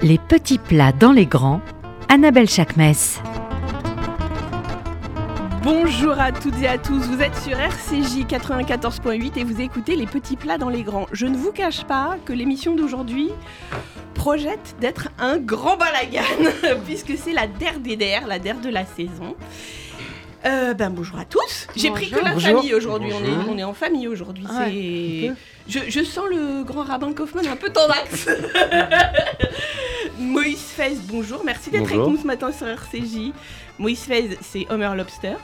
Les petits plats dans les grands, Annabelle Chakmes. Bonjour à toutes et à tous, vous êtes sur RCJ 94.8 et vous écoutez Les petits plats dans les grands. Je ne vous cache pas que l'émission d'aujourd'hui projette d'être un grand balagan, puisque c'est la der der, la der de la saison. Euh, ben bonjour à tous. J'ai pris que la Bonjour. famille aujourd'hui. On est, on est en famille aujourd'hui. Ouais, peu. je, je sens le grand rabbin Kaufmann un peu tendax. Moïse Fez, bonjour. Merci d'être avec nous ce matin sur RCJ. Moïse Fez, c'est Homer Lobster.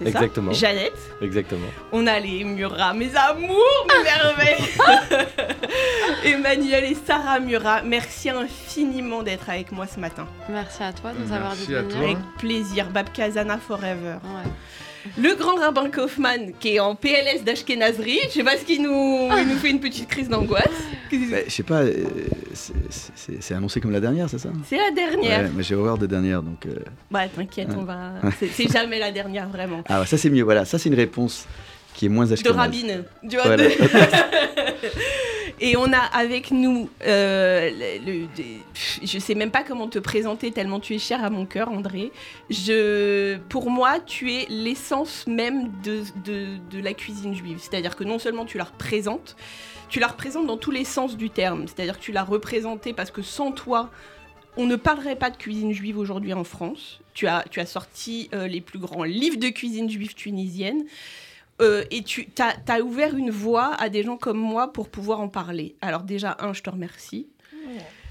C'est Exactement. Jeannette. Exactement. On a les Murat, mes amours, mes merveilles. Emmanuel et Sarah Murat, merci infiniment d'être avec moi ce matin. Merci à toi de nous avoir dit. Avec plaisir, Bab Kazana Forever. Ouais. Le grand rabbin Kaufmann qui est en PLS d'Ashkenazri, je sais pas ce qu'il nous, il nous fait une petite crise d'angoisse. Bah, je sais pas, euh, c'est- annoncé comme la dernière, c'est ça? C'est la dernière. Ouais, mais j'ai horreur des dernières, donc... euh, Bah t'inquiète, Ouais. on va. C'est jamais la dernière vraiment. Ah, ouais, ça c'est mieux, voilà, ça c'est une réponse qui est moins De ashkénaze. rabbine. Tu vois, Voilà. de- Et on a avec nous, euh, le, je sais même pas comment te présenter tellement tu es cher à mon cœur, André. Je, pour moi, tu es l'essence même de, de, de la cuisine juive. C'est-à-dire que non seulement tu la représentes, tu la représentes dans tous les sens du terme. C'est-à-dire que tu l'as représentée parce que sans toi, on ne parlerait pas de cuisine juive aujourd'hui en France. Tu as, tu as sorti euh, les plus grands livres de cuisine juive tunisienne. Euh, et tu as, ouvert une voie à des gens comme moi pour pouvoir en parler. Alors déjà, un, je te remercie.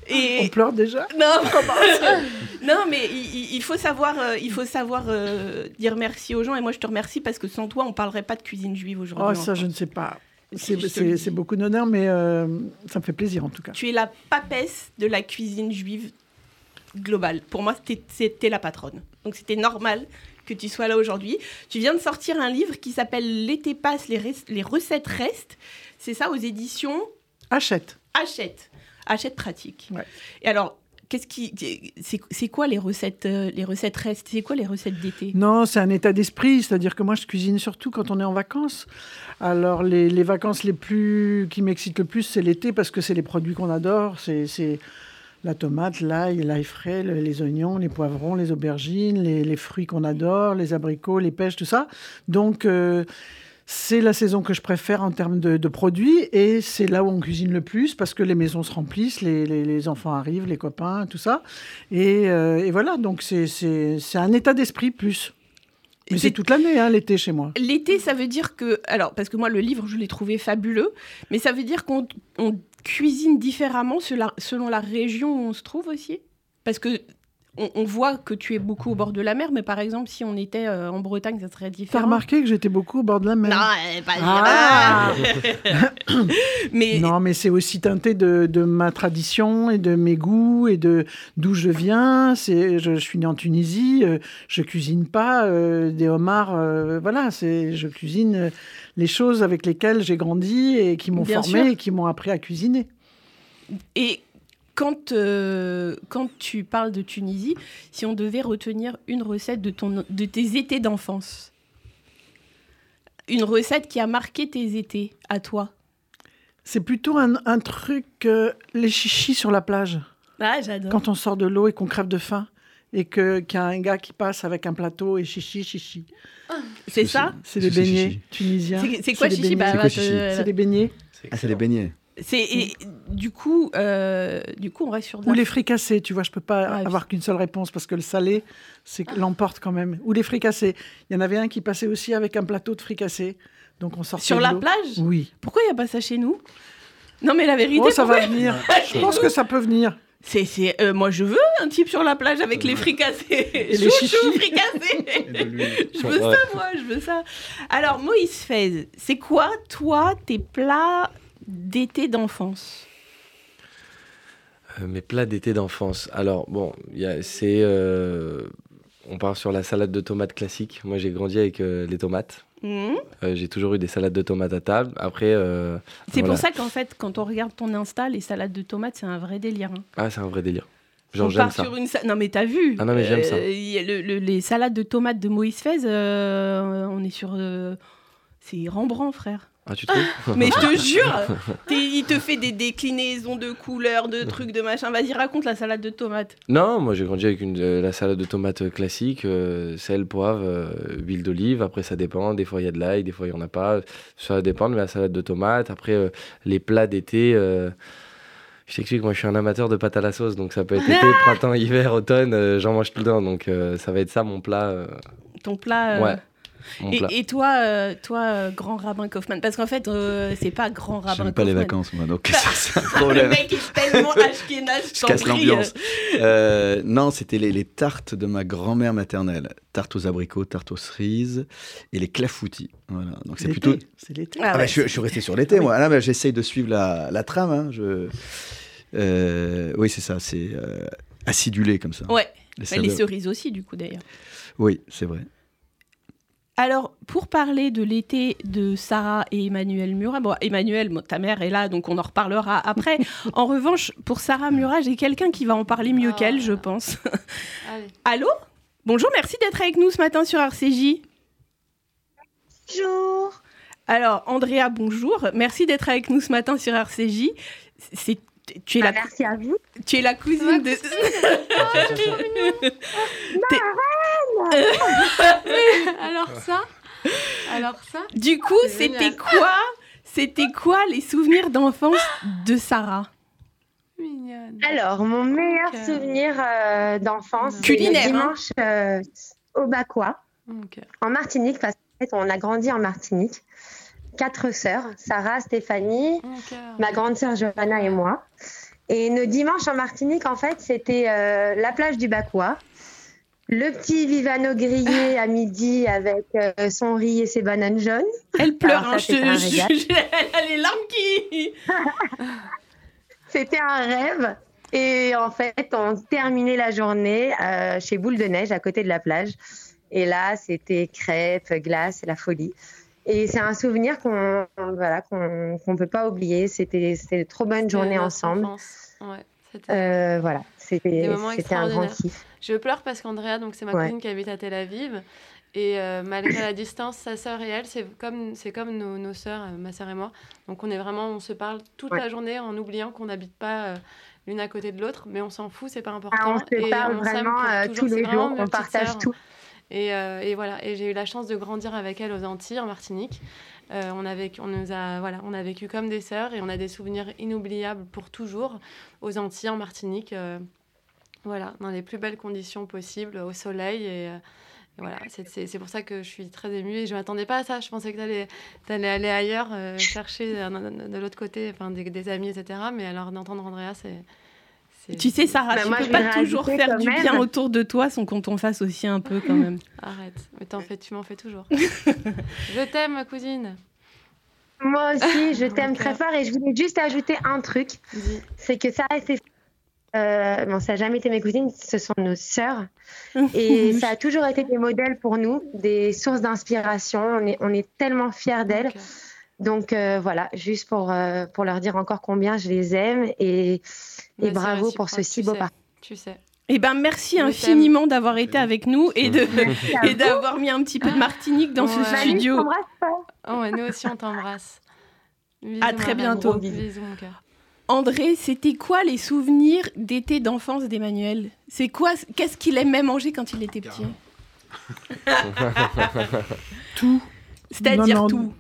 Et... On pleure déjà? Non, non, mais il, faut savoir, euh, il faut savoir euh, dire merci aux gens. Et moi, je te remercie parce que sans toi, on parlerait pas de cuisine juive aujourd'hui. Oh, ça, je ne sais pas. C'est beaucoup d'honneur, mais euh, ça me fait plaisir en tout cas. Tu es la papesse de la cuisine juive globale. Pour moi, c'était- la patronne. Donc c'était normal que tu sois là aujourd'hui. Tu viens de sortir un livre qui s'appelle L'été passe, les, les recettes restent. C'est ça aux éditions Achète. Achète. Achète pratique. Ouais. Et alors, qu'est-ce qui. C'est quoi les recettes, euh, les recettes restent C'est quoi les recettes d'été? Non, c'est un état d'esprit, c'est-à-dire que moi je cuisine surtout quand on est en vacances. Alors les, les vacances les plus qui m'excitent le plus, c'est l'été parce que c'est les produits qu'on adore. C'est la tomate, l'ail, l'ail frais, le- les oignons, les poivrons, les aubergines, les, les fruits qu'on adore, les abricots, les pêches, tout ça. Donc euh, c'est la saison que je préfère en termes de, de produits et c'est là où on cuisine le plus parce que les maisons se remplissent, les, les- les enfants arrivent, les copains, tout ça. Et, euh, et voilà, donc c'est- un état d'esprit plus. Mais C'est- toute l'année, hein, l'été chez moi. L'été, ça veut dire que. Alors, parce que moi, le livre, je l'ai trouvé fabuleux, mais ça veut dire qu'on on cuisine différemment selon la, selon la région où on se trouve aussi? Parce que. On, on voit que tu es beaucoup au bord de la mer, mais par exemple, si on était euh, en Bretagne, ça serait T'as différent. remarqué que j'étais beaucoup au bord de la mer Non, pas Ah Mais Non, mais c'est aussi teinté de, de ma tradition et de mes goûts et de d'où je viens. C'est, je, je suis né en Tunisie. euh, je cuisine pas euh, des homards. euh, voilà, c'est, je cuisine les choses avec lesquelles j'ai grandi et qui m'ont Bien formé sûr. et qui m'ont appris à cuisiner. Et quand, euh, quand tu parles de Tunisie, si on devait retenir une recette de, ton, de tes étés d'enfance, une recette qui a marqué tes étés à toi? C'est plutôt un, un truc, euh, les chichis sur la plage. Ah, j'adore. Quand on sort de l'eau et qu'on crève de faim et que, qu'il y a un gars qui passe avec un plateau et chichi, chichi. C'est ça? C'est des beignets tunisiens. C'est quoi chichi? Bah, chichi? C'est des beignets. Ah, c'est des beignets. C'est et du coup, euh, du coup, on reste sur. Ou les fricassés, tu vois, je peux pas Ah, avoir qu'une seule réponse parce que le salé, c'est l'emporte quand même. Ou les fricassés. Il y en avait un qui passait aussi avec un plateau de fricassés. Donc on sortait Sur la plage? Oui. Pourquoi il n'y a pas ça chez nous? Non, mais la vérité, Oh, ça va venir. Je pense que ça peut venir. C'est, c'est, euh, moi, je veux un type sur la plage avec les fricassés. Et les Chouchou chichis. fricassés. je veux Ouais. ça, moi, je veux ça. Alors, Moïse Fez, c'est quoi, toi, tes plats d'été d'enfance Euh, mes plats d'été d'enfance. Alors, bon, c'est. euh, on part sur la salade de tomates classique. Moi, j'ai grandi avec euh, les tomates. Euh, j'ai toujours eu des salades de tomates à table. Après. C'est voilà. pour ça qu'en fait, quand on regarde ton Insta, les salades de tomates, c'est un vrai délire. hein. Ah, c'est un vrai délire. Genre, on part ça. sur une sa- Non, mais t'as vu Ah non, mais j'aime ça. Euh, le- le- les salades de tomates de Moïse Fez, euh, on est sur. euh, c'est Rembrandt, frère. Ah, tu trouves Mais je te jure, il te fait des déclinaisons de couleurs, de trucs, de machin. Vas-y, raconte la salade de tomates. Non, moi j'ai grandi avec une, euh, la salade de tomates euh, classique, euh, sel, poivre, euh, huile d'olive. Après, ça dépend. Des fois, il y a de l'ail, des fois, il n'y en a pas. Ça dépend, mais la salade de tomates. Après, les plats d'été. je t'explique, moi je suis un amateur de pâte à la sauce, donc ça peut être été, printemps, hiver, automne, j'en mange tout le temps. Donc ça va être ça mon plat. Ton plat. Ouais. Et, et toi, euh, toi euh, grand rabbin Kaufmann Parce qu'en fait, euh, c'est pas grand rabbin J'aime pas les vacances, moi, donc c'est c'est un Le problème. mec est tellement ashkénaze, Je casse l'ambiance. Euh, non, c'était les, les tartes de ma grand-mère maternelle. Tarte aux abricots, tarte aux cerises et les clafoutis. Voilà. Donc c'est L'été, plutôt. C'est l'été. Ah Ah bah, ouais. je, suis- je suis resté sur l'été, moi. Ah, là, bah, j'essaye de suivre la, la trame. hein. Je... Euh, oui, c'est ça. C'est euh, acidulé comme ça. Ouais, Les bah, les cerises aussi, du coup, d'ailleurs. Oui, c'est vrai. Alors, pour parler de l'été de Sarah et Emmanuel Murat, bon, Emmanuel, bon, ta mère est là, donc on en reparlera après. en revanche, pour Sarah Murat, j'ai quelqu'un qui va en parler mieux Ah. qu'elle, je pense. Allez. Allô? Bonjour, merci d'être avec nous ce matin sur RCJ. Bonjour. Alors, Andrea, bonjour. Merci d'être avec nous ce matin sur RCJ. C'est, tu, es la, Bah, merci à vous. tu es la cousine de... Alors ça Alors ça Du coup, c'était quoi C'était quoi les souvenirs d'enfance de Sarah? Mignonne. Alors, mon meilleur Ok. souvenir euh, d'enfance, Culinaire, le hein. dimanche euh, au Bacois, cœur. en Martinique, parce qu'en fait, on a grandi en Martinique. Quatre sœurs, Sarah, Stéphanie, ma grande sœur Johanna et moi. Et nos dimanches en Martinique, en fait, c'était euh, la plage du Bacois, le petit Vivano grillé à midi avec euh, son riz et ses bananes jaunes. Elle pleure, Alors, hein, ça, je, je- je- elle a les larmes qui... C'était un rêve. Et en fait, on terminait la journée euh, chez Boule de Neige, à côté de la plage. Et là, c'était crêpes, glace, la folie. Et c'est un souvenir qu'on voilà, qu'on qu'on peut pas oublier. C'était de trop journées notre ensemble. Ouais, Euh, voilà, c'était un grand kiff. Je pleure parce qu'Andrea, donc c'est ma Ouais. cousine qui habite à Tel Aviv. Et euh, malgré la distance, sa sœur et elle, c'est comme, c'est comme nos, nos sœurs, euh, ma sœur et moi. Donc on est vraiment, on se parle toute Ouais. la journée en oubliant qu'on n'habite pas euh, l'une à côté de l'autre, mais on s'en fout, c'est pas important. Ah, on se et parle on vraiment toujours, tous les jours, on partage tout. Et, et voilà, et j'ai eu la chance de grandir avec elle aux Antilles, en Martinique. Euh, on, a vécu, on, nous a, voilà, on a vécu comme des sœurs et on a des souvenirs inoubliables pour toujours aux Antilles, en Martinique. euh, voilà, dans les plus belles conditions possibles, au soleil. Et, euh, voilà, c'est- pour ça que je suis très émue et je ne m'attendais pas à ça. Je pensais que tu allais, aller ailleurs, chercher de l'autre côté enfin, des, des amis, etc. Mais alors d'entendre Andrea, c'est. Tu sais, Sarah, Bah, tu moi, peux pas toujours faire du même- bien autour de toi sans qu'on t'en fasse aussi un peu quand même. Arrête, mais t'en fais, tu m'en fais toujours. je t'aime, ma cousine. Moi aussi, je t'aime très fort et je voulais juste ajouter un truc. C'est que ça c'est euh, bon, ça n'a jamais été mes cousines, ce sont nos sœurs. Et ça a toujours été des modèles pour nous, des sources d'inspiration. On est, on est tellement fiers d'elles. Donc euh, voilà, juste pour, euh, pour leur dire encore combien je les aime et, et bravo pour ce si tu beau sais, parcours. Tu sais. Eh ben, merci Je infiniment d'avoir été avec nous et de à et d'avoir mis un petit peu de Martinique dans ce studio. t'embrasse pas. Oh ouais, nous aussi, on t'embrasse. À très bientôt. Bisous, mon cœur. André, c'était quoi les souvenirs d'été d'enfance d'Emmanuel? C'est quoi Qu'est-ce qu'il aimait manger quand il était petit? Tout. C'est-à-dire tout.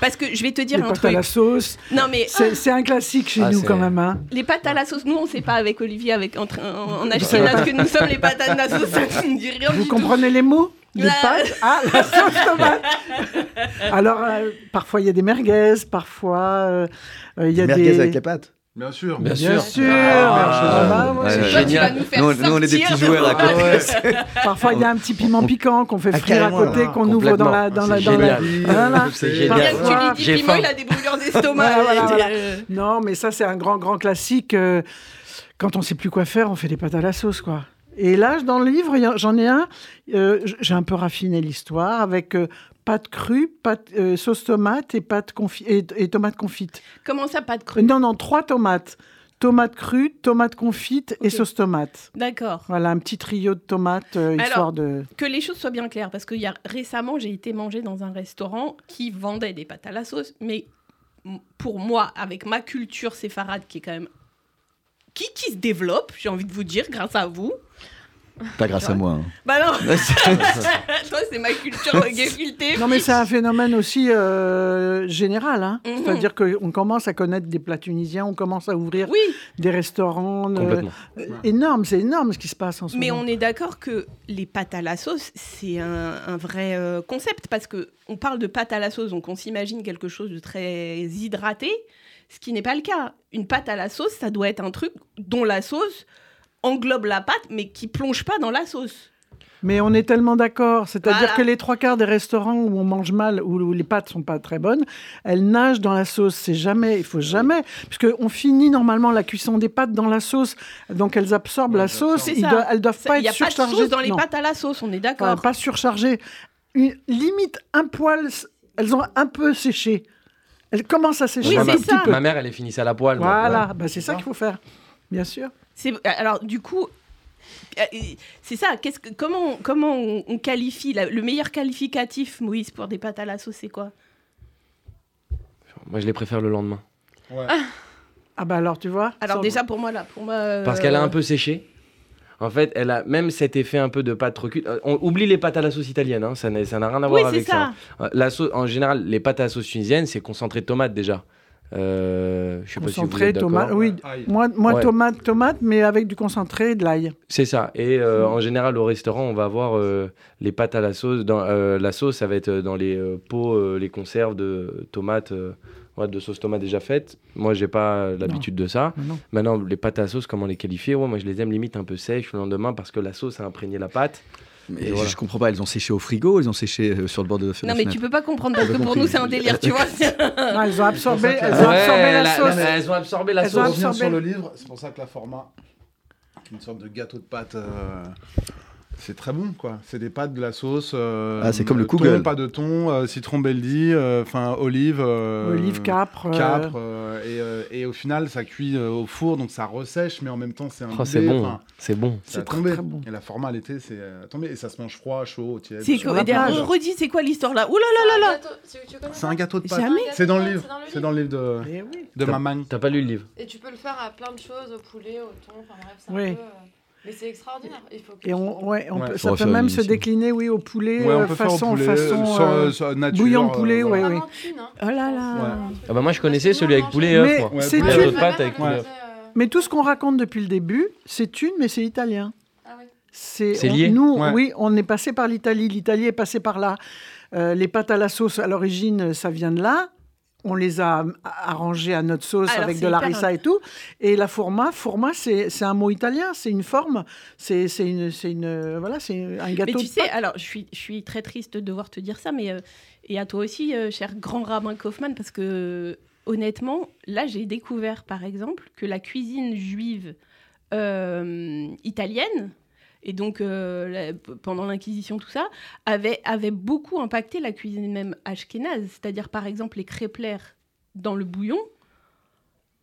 Parce que je vais te dire les un pâtes à la sauce. Non mais C'est c'est un classique chez Ah, nous quand même. Hein. les pâtes à la sauce, nous on sait pas avec Olivier, avec entre en, en ashkénaze que nous sommes les pâtes à la sauce, ça ne dit rien Vous du tout. comprenez les mots Les La- pâtes Ah, la sauce tomate Alors, euh, parfois il y a des merguez, parfois euh, euh, il y a Merguez des... avec les pâtes. Bien sûr. Bien Bien sûr. sûr Ah, Ah, bah, Toi, tu vas génial. nous on- nous, on est des petits joueurs à. Parfois il y a un petit piment piquant qu'on fait Ah, frire à côté, qu'on ouvre dans la... Dans la, C'est dans la... génial. Voilà. C'est Bien génial. que tu lui dis piment, faim. il a des brûlures d'estomac. Voilà, voilà. euh, Non, mais ça, c'est un grand, grand classique. euh, Quand on sait plus quoi faire, on fait des pâtes à la sauce, quoi. Et là, dans le livre, j'en ai un. euh, J'ai un peu raffiné l'histoire avec euh, pâte crue, pâte, euh, sauce tomate et, pâte confi- et, et tomate confite. Comment ça, pas de Euh, cru Non, non, trois tomates. tomate crue, tomate confite et sauce tomate. D'accord. Voilà, un petit trio de tomates, euh, Alors, histoire de... Que les choses soient bien claires, parce que y a, récemment, j'ai été manger dans un restaurant qui vendait des pâtes à la sauce, mais pour moi, avec ma culture séfarade qui est quand même. qui, qui se développe, j'ai envie de vous dire, grâce à vous. Pas grâce à moi. hein. Bah non Toi, c'est ma culture gefilte. Non, mais c'est un phénomène aussi euh, général. Hein. Mhm. C'est-à-dire qu'on commence à connaître des plats tunisiens, on commence à ouvrir Oui, des restaurants. euh, Complètement. euh, énorme, c'est énorme ce qui se passe en ce mais moment. on est d'accord que les pâtes à la sauce, c'est un, un vrai euh, concept, parce que on parle de pâtes à la sauce, donc on s'imagine quelque chose de très hydraté, ce qui n'est pas le cas. Une pâte à la sauce, ça doit être un truc dont la sauce englobe la pâte, mais qui plonge pas dans la sauce. Mais on est tellement d'accord. C'est-à-dire Voilà. que les trois quarts des restaurants où on mange mal, où, où les pâtes sont pas très bonnes, elles nagent dans la sauce. C'est jamais, il faut jamais, puisque on finit normalement la cuisson des pâtes dans la sauce, donc elles absorbent Ouais, la sauce. Ils ça. doivent- elles doivent pas Il n'y a être pas de surchargées. sauce dans les non. pâtes à la sauce, on est d'accord. pas surchargées. Une, limite un poil, elles ont un peu séché. Elles commencent à sécher Oui, un petit ça. peu. Ma mère, elle est finisse à la poêle. Voilà, bah, c'est ça qu'il faut faire, bien sûr. C'est alors du coup. euh, C'est ça. Qu'est-ce que, comment, comment on, on qualifie la- le meilleur qualificatif, Moïse, pour des pâtes à la sauce C'est quoi? Moi, je les préfère le lendemain. Ouais. Ah bah alors tu vois. Alors déjà pour moi là, pour moi. euh, Parce qu'elle a un peu séché. En fait, elle a même cet effet un peu de pâte recul. euh, On oublie les pâtes à la sauce italienne, hein, ça n'a ça n'a rien à voir avec ça. ça. La sauce, en général, les pâtes à la sauce tunisienne, c'est concentré de tomates déjà. Euh, je sais pas si vous Concentré, êtes tomate. Oui, Aïe. moi, moi Ouais. tomate, tomate, mais avec du concentré et de l'ail. C'est ça. Et euh, en général, au restaurant, on va avoir euh, les pâtes à la sauce. Dans, euh, la sauce, ça va être dans les euh, pots, euh, les conserves de tomates, euh, ouais, de sauce tomate déjà faites. Moi, j'ai pas l'habitude de ça. Non. Maintenant, les pâtes à la sauce, comment les qualifier? Ouais, Moi, je les aime limite un peu sèches le lendemain parce que la sauce a imprégné la pâte. Mais voilà. je comprends pas, elles ont séché au frigo, elles ont séché euh, sur le bord de la Non mais tu peux pas comprendre parce J'ai que pour nous c'est un délire, tu vois. Ah, elles ont absorbé, elles ont absorbé la, la- sauce. la- elles ont absorbé la Elles Pour ont sauce. sur le livre, c'est pour ça que la format, une sorte de gâteau de pâte, euh, c'est très bon, quoi. C'est des pâtes, de la sauce. euh, Ah, c'est comme le thon, Kugel. pas de thon, euh, citron beldi, euh, enfin olive. euh, Olive, capre. euh, Capre, euh, et, euh, et au final, ça cuit euh, au four, donc ça ressèche, mais en même temps, c'est un Oh, c'est bon, c'est bon. C'est très, bon. Et la format à l'été, c'est à tomber. Et ça se mange froid, chaud, tiède. C'est quoi la plage. On redit c'est quoi l'histoire là? Ouh là là là là C'est un gâteau de pâte. Jamais. C'est dans le C'est livre. dans le C'est dans le livre de, Eh oui. de T'as- maman. T'as pas lu le livre Et tu peux le faire à plein de choses, au poulet, au thon, enfin bref, c'est Oui. un peu... euh, Mais c'est extraordinaire. Il faut que Et on, ouais, on Ouais. peut- ça peut même se décliner, oui, au poulet, Ouais, on euh, faire au façon, poulet, façon sur, euh, euh, sur nature, bouillon de euh, poulet, hein. Oh là là. Ouais. Ah bah moi, je connaissais celui avec poulet et Mais œuf. c'est une... euh, Mais tout ce qu'on raconte depuis le début, c'est une, mais c'est italien. Ah oui. C'est lié Nous, Ouais. oui, on est passé par l'Italie. L'Italie est passée par là. Euh, les pâtes à la sauce, à l'origine, ça vient de là. On les a arrangées à notre sauce Alors, avec de hyper larissa et tout. Et la forma, forma, c'est un mot italien, c'est une forme, c'est une, voilà, c'est un Mais gâteau tu de sais, pâte. alors je suis, je suis très triste de devoir te dire ça, mais euh, et à toi aussi, euh, cher grand rabbin Kaufmann, parce que honnêtement, là j'ai découvert par exemple que la cuisine juive euh, italienne, et donc euh, la- pendant l'Inquisition, tout ça, avait, avait beaucoup impacté la cuisine même ashkénaze. C'est-à-dire par exemple les crêpelères dans le bouillon.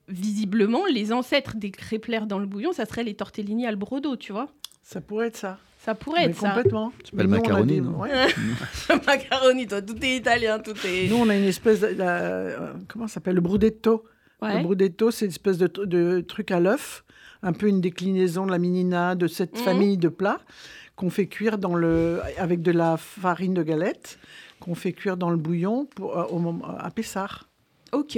Visiblement, les ancêtres des crêpelères dans le bouillon, ça serait les tortellini al brodo, tu vois. Ça pourrait être ça. Ça pourrait Mais être ça. complètement. pas le macaroni, non ouais. Macaroni, toi, tout est italien, tout est. Nous, on a une espèce de. la- euh, comment ça s'appelle? Le brudetto. Ouais. Le brudetto, c'est une espèce de truc à l'œuf, un peu une déclinaison de la minina, de cette Mhm. famille de plats qu'on fait cuire dans le, avec de la farine de galette, qu'on fait cuire dans le bouillon pour, euh, au moment, à Pessard. Ok.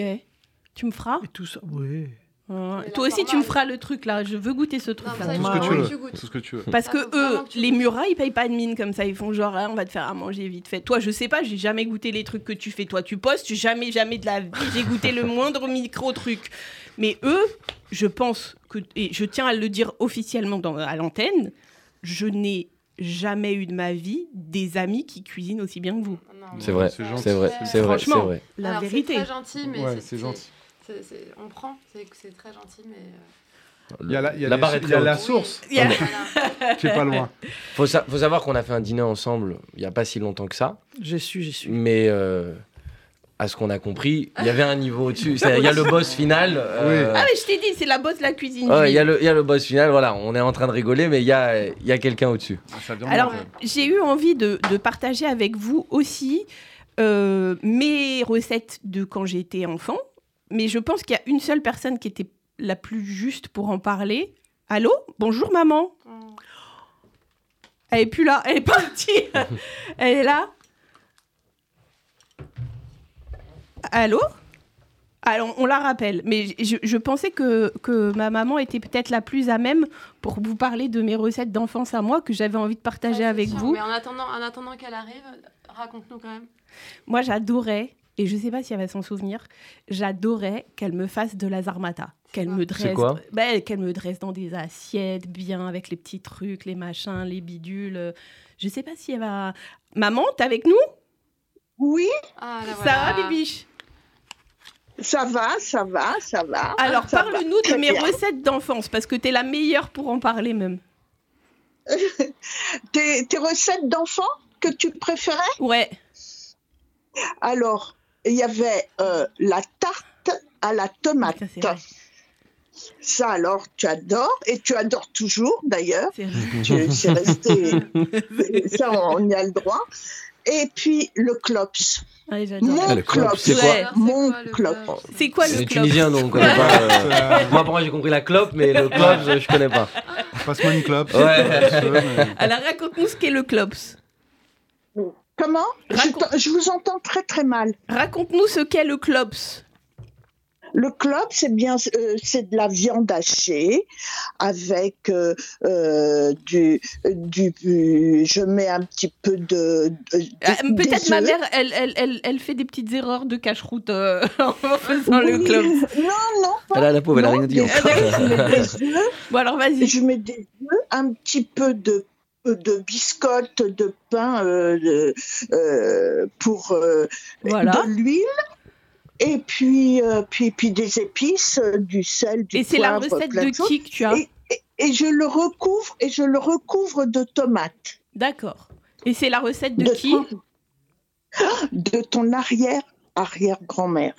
Tu me feras? Et tout ça, oui. Ouais. Et Toi aussi, tu me feras le truc là. Je veux goûter ce truc là. Tout ce que tu veux. Tu goûtes. Tout ce que tu veux. Parce Ah, que eux, les goûtes. Murat, ils payent pas de mine comme ça. Ils font genre, ah, on va te faire à manger vite fait. Toi, je sais pas, j'ai jamais goûté les trucs que tu fais. Toi, tu postes, jamais, jamais de la vie, j'ai goûté le moindre micro-truc. Mais eux, je pense que, et je tiens à le dire officiellement dans, à l'antenne, je n'ai jamais eu de ma vie des amis qui cuisinent aussi bien que vous. C'est vrai, C'est gentil. c'est vrai, c'est vrai, c'est Franchement. vrai. La Alors, vérité. C'est très gentil, mais Ouais, c'est gentil. on prend, c'est très gentil, mais. euh, Il y a la, il y a La les- barre est il y a la source y a- voilà. qui est pas loin. Faut, sa- faut savoir qu'on a fait un dîner ensemble il n'y a pas si longtemps que ça. J'ai su, j'ai su. Mais euh, à ce qu'on a compris, il y avait un niveau au-dessus. Il y a le boss final. euh, Ah, mais je t'ai dit, c'est la bosse de la cuisine. ouais, il y, a le- il y a le boss final, voilà, on est en train de rigoler, mais il y a, il y a quelqu'un au-dessus. Ah, Alors, j'ai eu envie de, de partager avec vous aussi euh, mes recettes de quand j'étais enfant. Mais je pense qu'il y a une seule personne qui était la plus juste pour en parler. Allô? Bonjour maman. Elle est plus là, elle est partie. elle est là. Allô? Alors, on la rappelle, mais je, je pensais que, que ma maman était peut-être la plus à même pour vous parler de mes recettes d'enfance à moi que j'avais envie de partager Ah, avec sûr, vous. Mais en attendant, en attendant qu'elle arrive, raconte-nous quand même. Moi, j'adorais, et je sais pas si elle va s'en souvenir, j'adorais qu'elle me fasse de la zarmata. Qu'elle me dresse, quoi? bah, qu'elle me dresse dans des assiettes bien avec les petits trucs, les machins, les bidules. Je sais pas si elle va. Maman, t'es avec nous? Oui, Ah, là, Ça voilà. va, Bibiche? Ça va, ça va, ça va. Alors, parle-nous de mes bien. recettes d'enfance, parce que t'es la meilleure pour en parler même. Tes, tes recettes d'enfants que tu préférais? Ouais. Alors, il y avait euh, la tarte à la tomate. Ça, alors, tu adores, et tu adores toujours d'ailleurs. C'est vrai. Tu- C'est resté. ça, on y a le droit. Et puis, le clops. J'adore. Mon Ah, le clops, clops. c'est quoi. Mon C'est quoi, le clops. clops C'est quoi C'est le les club Tunisiens, donc on connaît pas. euh, Moi, pour moi, j'ai compris la clope, mais le clope, je je connais pas. Passe-moi une clope. Ouais. mais- Alors, raconte-nous ce qu'est le clops. Comment? Je, je vous entends très très mal. Raconte-nous ce qu'est le clops. Le club, c'est bien, euh, c'est de la viande hachée avec euh, euh, du, du, du- je mets un petit peu de. Peut-être ma mère, elle, elle, elle, elle fait des petites erreurs de cache-route euh, en faisant le club. Non, non, Ah là, la pauvre, elle a rien dit des encore. œufs, je mets des œufs, Bon alors vas-y. je mets des œufs, un petit peu de de biscottes, de pain euh, de- euh, pour euh, Voilà. de l'huile et puis, euh, puis puis des épices, euh, du sel, du Et c'est la recette de qui que tu as Et, et- et je le recouvre et je le recouvre de tomates. D'accord. Et c'est la recette de, de qui ton- De ton arrière arrière grand-mère.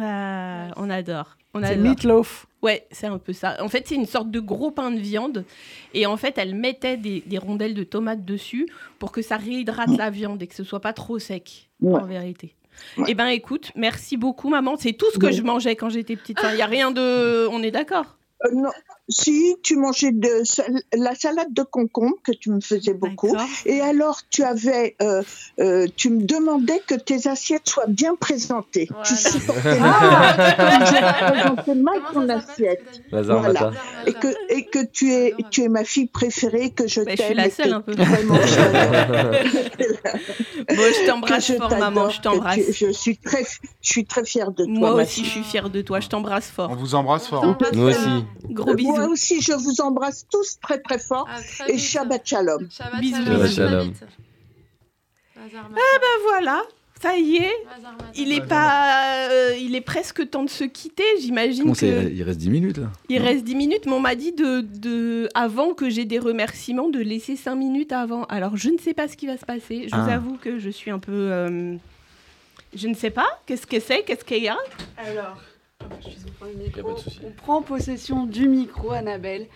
Ah, On adore. On C'est adore. meatloaf. Ouais, c'est un peu ça. En fait, c'est une sorte de gros pain de viande. Et en fait, elle mettait des, des rondelles de tomates dessus pour que ça réhydrate la viande et que ce soit pas trop sec, Ouais. en vérité. Ouais. Eh ben, écoute, merci beaucoup, maman. C'est tout ce que Ouais. je mangeais quand j'étais petite. Il n'y a rien de. On est d'accord? Euh, non, si tu mangeais de sal- la salade de concombre que tu me faisais beaucoup. Et alors tu avais, euh, euh, tu me demandais que tes assiettes soient bien présentées. Voilà. Tu supportais Ah mal ton assiette. Voilà. Et que, et que tu es, tu es ma fille préférée, que je Bah, je t'aime. suis la seule un peu. Vraiment, je t'adore. Bon, je t'embrasse je fort, maman. Je t'embrasse. tu- Je suis très, je suis très fière de toi. Moi ma aussi, je suis fière de toi. Je t'embrasse On fort. vous embrasse fort. On Nous aussi. Gros Moi aussi, je vous embrasse tous très très fort. Très Et vite. Shabbat Shalom. Shabbat Bisous. shalom. Shabbat. Bazar, Ben voilà, ça y est. Il est pas, euh, il est presque temps de se quitter. J'imagine que Il reste 10 minutes là? il reste 10 minutes. Mais on m'a dit de, de, avant que j'ai des remerciements, de laisser 5 minutes avant. Alors je ne sais pas ce qui va se passer. Je vous Ah. avoue que je suis un peu, euh, je ne sais pas. Qu'est-ce que c'est? Qu'est-ce qu'il y a? Alors, le micro. On prend possession du micro, Annabelle,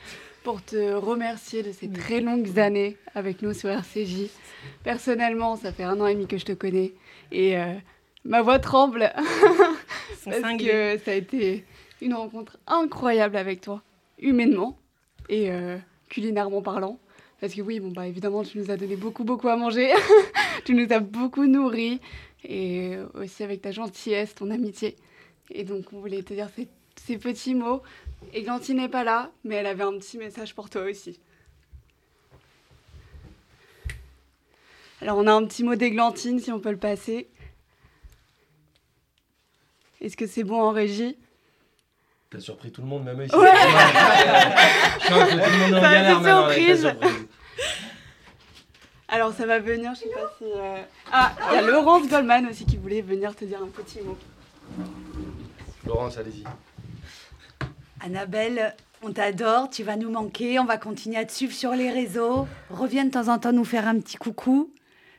pour te remercier de ces très longues années avec nous sur RCJ. Personnellement, ça fait un an et demi que je te connais et euh, ma voix tremble parce cinglés. que ça a été une rencontre incroyable avec toi, humainement et euh, culinairement parlant. Parce que oui, bon bah évidemment, tu nous as donné beaucoup, beaucoup à manger. tu nous as beaucoup nourris et aussi avec ta gentillesse, ton amitié. Et donc, on voulait te dire ces, ces petits mots. Églantine n'est pas là, mais elle avait un petit message pour toi aussi. Alors, on a un petit mot d'Églantine, si on peut le passer. Est-ce que c'est bon en régie? T'as surpris tout le monde, même ici. Ouais. Je que tout le monde est en Ça, galère c'est maintenant avec la surprise. surprise. Alors, ça va venir, je sais pas si... euh, Ah, il y a Laurence Goldman aussi qui voulait venir te dire un petit mot. Laurence, allez-y. Annabelle, on t'adore, tu vas nous manquer, on va continuer à te suivre sur les réseaux. Reviens de temps en temps nous faire un petit coucou.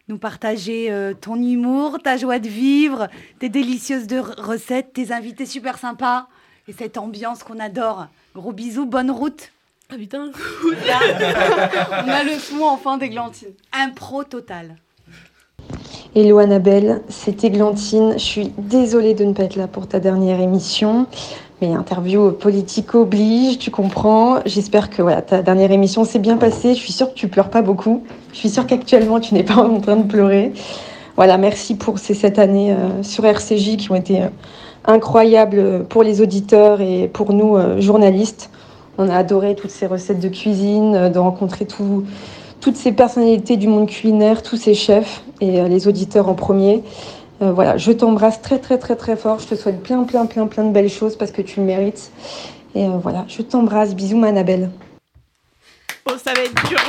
nous partager euh, ton humour, ta joie de vivre, tes délicieuses de recettes, tes invités super sympas et cette ambiance qu'on adore. Gros bisous, bonne route. Ah putain. On a le son enfin d'Églantine. Impro total. Hello Annabelle, c'est Églantine. Je suis désolée de ne pas être là pour ta dernière émission. Mais interview politique oblige, tu comprends. J'espère que ta dernière émission s'est bien passée. Je suis sûre que tu pleures pas beaucoup. Je suis sûre qu'actuellement tu n'es pas en train de pleurer. Voilà, merci pour ces sept années euh, sur RCJ qui ont été euh, incroyables pour les auditeurs et pour nous euh, journalistes. On a adoré toutes ces recettes de cuisine, de rencontrer tout- toutes ces personnalités du monde culinaire, tous ces chefs et les auditeurs en premier. Euh, voilà, je t'embrasse très très très très fort. Je te souhaite plein plein plein plein de belles choses parce que tu le mérites. Et euh, voilà, je t'embrasse. Bisous, ma Annabelle. Bon, ça va être dur.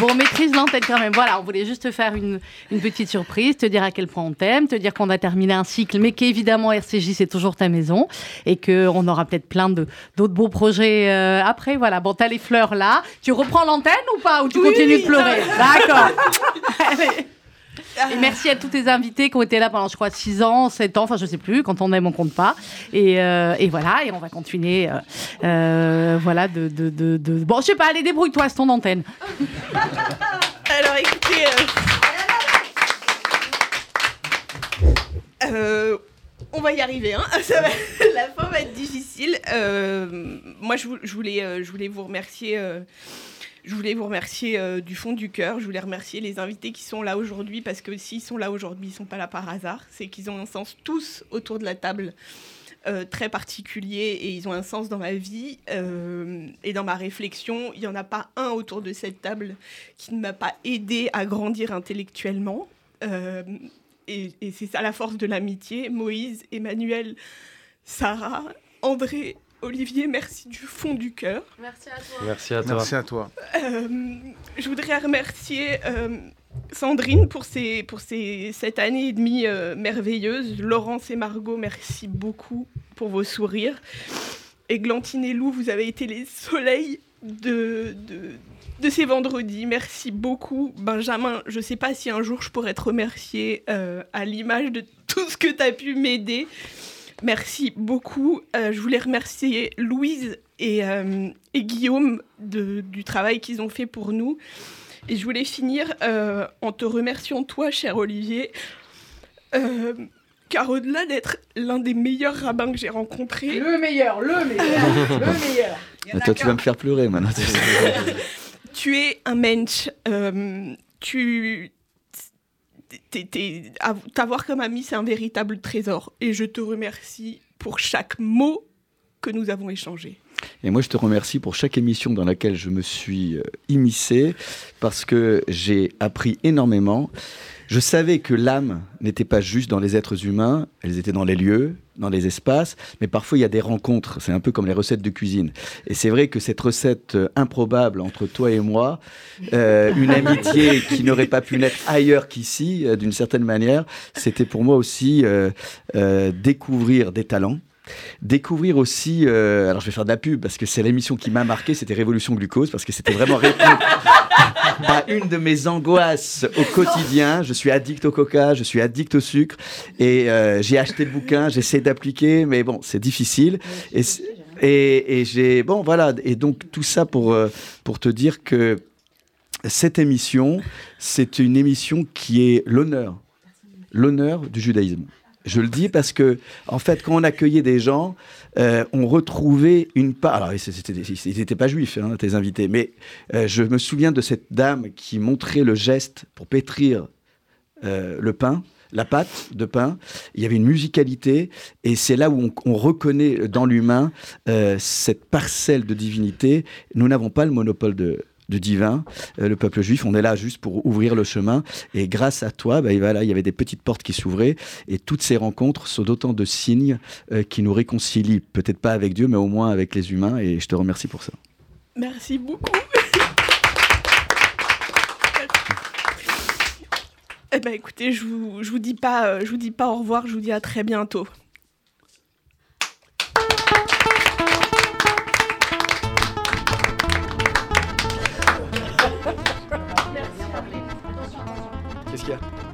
Bon, on maîtrise l'antenne quand même. Voilà, on voulait juste te faire une, une petite surprise, te dire à quel point on t'aime, te dire qu'on a terminé un cycle, mais qu'évidemment RCJ c'est toujours ta maison et qu'on aura peut-être plein de d'autres beaux projets euh, après. Voilà, bon, t'as les fleurs là. Tu reprends l'antenne ou pas? Ou tu Oui, continues oui, de pleurer D'accord. Et merci à tous tes invités qui ont été là pendant, je crois, 6 ans, 7 ans, enfin, je sais plus, quand on aime, on compte pas. Et, euh, voilà, et on va continuer, euh, euh, voilà, de, Bon, je sais pas, allez, débrouille-toi, c'est ton antenne. Alors écoutez. on va y arriver, hein. La fin va être difficile. Moi, je, vou- je voulais, je voulais vous remercier. Je voulais vous remercier euh, du fond du cœur. Je voulais remercier les invités qui sont là aujourd'hui parce que s'ils sont là aujourd'hui, ils sont pas là par hasard. C'est qu'ils ont un sens tous autour de la table euh, très particulier et ils ont un sens dans ma vie euh, et dans ma réflexion. Il n'y en a pas un autour de cette table qui ne m'a pas aidé à grandir intellectuellement. Et c'est ça la force de l'amitié. Moïse, Emmanuel, Sarah, André, Olivier, merci du fond du cœur. Merci à toi. Merci à toi. Merci à toi. Euh, je voudrais remercier euh, Sandrine pour, ses, pour ses, cette année et demie euh, merveilleuse. Laurence et Margot, merci beaucoup pour vos sourires. Églantine et Lou, vous avez été les soleils de, de, de ces vendredis. Merci beaucoup. Benjamin, je ne sais pas si un jour je pourrais te remercier euh, à l'image de tout ce que tu as pu m'aider. Merci beaucoup. Euh, je voulais remercier Louise et, euh, et Guillaume de- du travail qu'ils ont fait pour nous. Et je voulais finir euh, en te remerciant toi, cher Olivier, euh, car au-delà d'être l'un des meilleurs rabbins que j'ai rencontrés, Le meilleur, le meilleur, le meilleur. Mais toi, tu vas me faire pleurer maintenant. tu es un mensch. euh, tu t'avoir comme ami, c'est un véritable trésor. Et je te remercie pour chaque mot que nous avons échangé. Et moi, je te remercie pour chaque émission dans laquelle je me suis euh, immiscé, parce que j'ai appris énormément. Je savais que l'âme n'était pas juste dans les êtres humains, elles étaient dans les lieux, dans les espaces, mais parfois il y a des rencontres, c'est un peu comme les recettes de cuisine. Et c'est vrai que cette recette euh, improbable entre toi et moi, euh, une amitié qui n'aurait pas pu naître ailleurs qu'ici, euh, d'une certaine manière, c'était pour moi aussi euh, découvrir des talents. Découvrir aussi, euh, alors je vais faire de la pub parce que c'est l'émission qui m'a marqué, c'était Révolution Glucose, parce que c'était vraiment répondre à une de mes angoisses au quotidien. Je suis addict au coca, je suis addict au sucre, et euh, j'ai acheté le bouquin, j'essaie d'appliquer, mais bon, c'est difficile. Et, c- et, et j'ai, bon voilà, et donc tout ça pour, euh, pour te dire que cette émission, c'est une émission qui est l'honneur, l'honneur du judaïsme. Je le dis parce que, en fait, quand on accueillait des gens, euh, on retrouvait une part. Alors, ils n'étaient pas juifs, hein, tes invités, mais euh, je me souviens de cette dame qui montrait le geste pour pétrir euh, le pain, la pâte de pain. Il y avait une musicalité, et c'est là où on, on reconnaît dans l'humain cette parcelle de divinité. Nous n'avons pas le monopole de de divin, euh, le peuple juif, on est là juste pour ouvrir le chemin, et grâce à toi, bah, voilà, il y avait des petites portes qui s'ouvraient, et toutes ces rencontres sont d'autant de signes euh, qui nous réconcilient, peut-être pas avec Dieu, mais au moins avec les humains, et je te remercie pour ça. Merci beaucoup. Eh ben écoutez, je vous, je vous dis pas, euh, je vous dis pas au revoir, je vous dis à très bientôt. Qu'est-ce qu'il y a